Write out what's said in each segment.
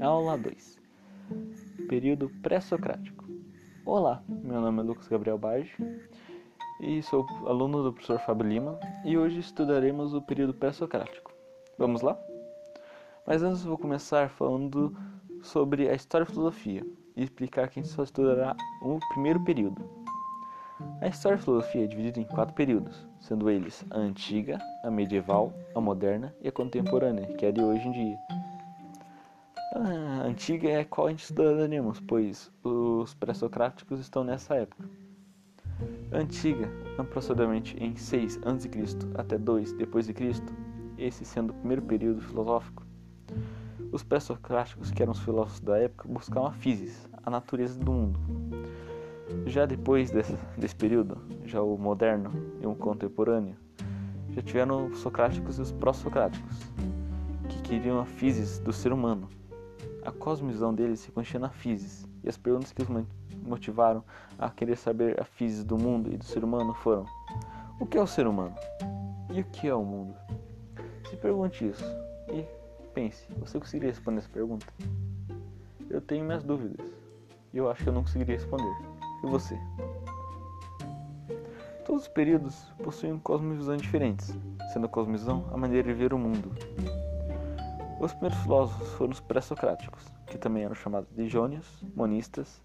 Aula 2 Período pré-socrático. Olá, meu nome é Lucas Gabriel Bage e sou aluno do professor Fábio Lima e hoje estudaremos o período pré-socrático. Vamos lá? Mas antes vou começar falando sobre a história e filosofia e explicar que a gente só estudará o primeiro período. A história e filosofia é dividida em quatro períodos, sendo eles a antiga, a medieval, a moderna e a contemporânea, que é de hoje em dia. A antiga é a qual a gente estudaremos, pois os pré-socráticos estão nessa época. Antiga, aproximadamente em 6 a.C. até 2 depois de Cristo, esse sendo o primeiro período filosófico. Os pré-socráticos, que eram os filósofos da época, buscavam a physis, a natureza do mundo. Já depois desse, desse período, já o moderno e o contemporâneo, já tiveram os socráticos e os pró-socráticos, que queriam a physis do ser humano, a cosmovisão deles se continha na physis, e as perguntas que os motivaram a querer saber a physis do mundo e do ser humano foram: o que é o ser humano? E o que é o mundo? Se pergunte isso e pense: você conseguiria responder essa pergunta? Eu tenho minhas dúvidas e eu acho que eu não conseguiria responder. E você? Todos os períodos possuem cosmovisões diferentes, sendo a cosmovisão a maneira de ver o mundo. Os primeiros filósofos foram os pré-socráticos, que também eram chamados de jônios, monistas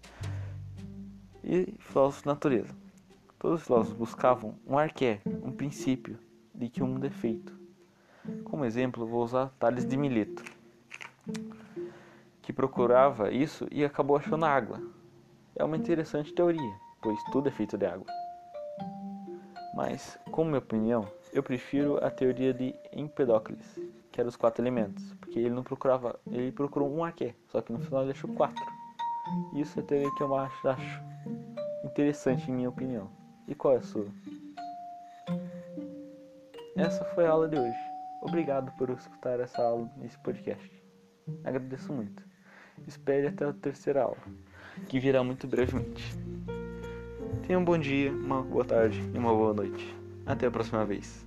e filósofos de natureza. Todos os filósofos buscavam um arqué, um princípio de que o mundo é feito. Como exemplo, vou usar Tales de Mileto, que procurava isso e acabou achando água. É uma interessante teoria, pois tudo é feito de água. Mas, como minha opinião, eu prefiro a teoria de Empedocles, que era os quatro elementos, porque ele não procurava, ele procurou um aqui, só que no final ele achou quatro. Isso é teoria que eu acho, acho interessante em minha opinião. E qual é a sua? Essa foi a aula de hoje. Obrigado por escutar essa aula nesse podcast. Agradeço muito. Espere até a terceira aula, que virá muito brevemente. Tenha um bom dia, uma boa tarde e uma boa noite. Até a próxima vez.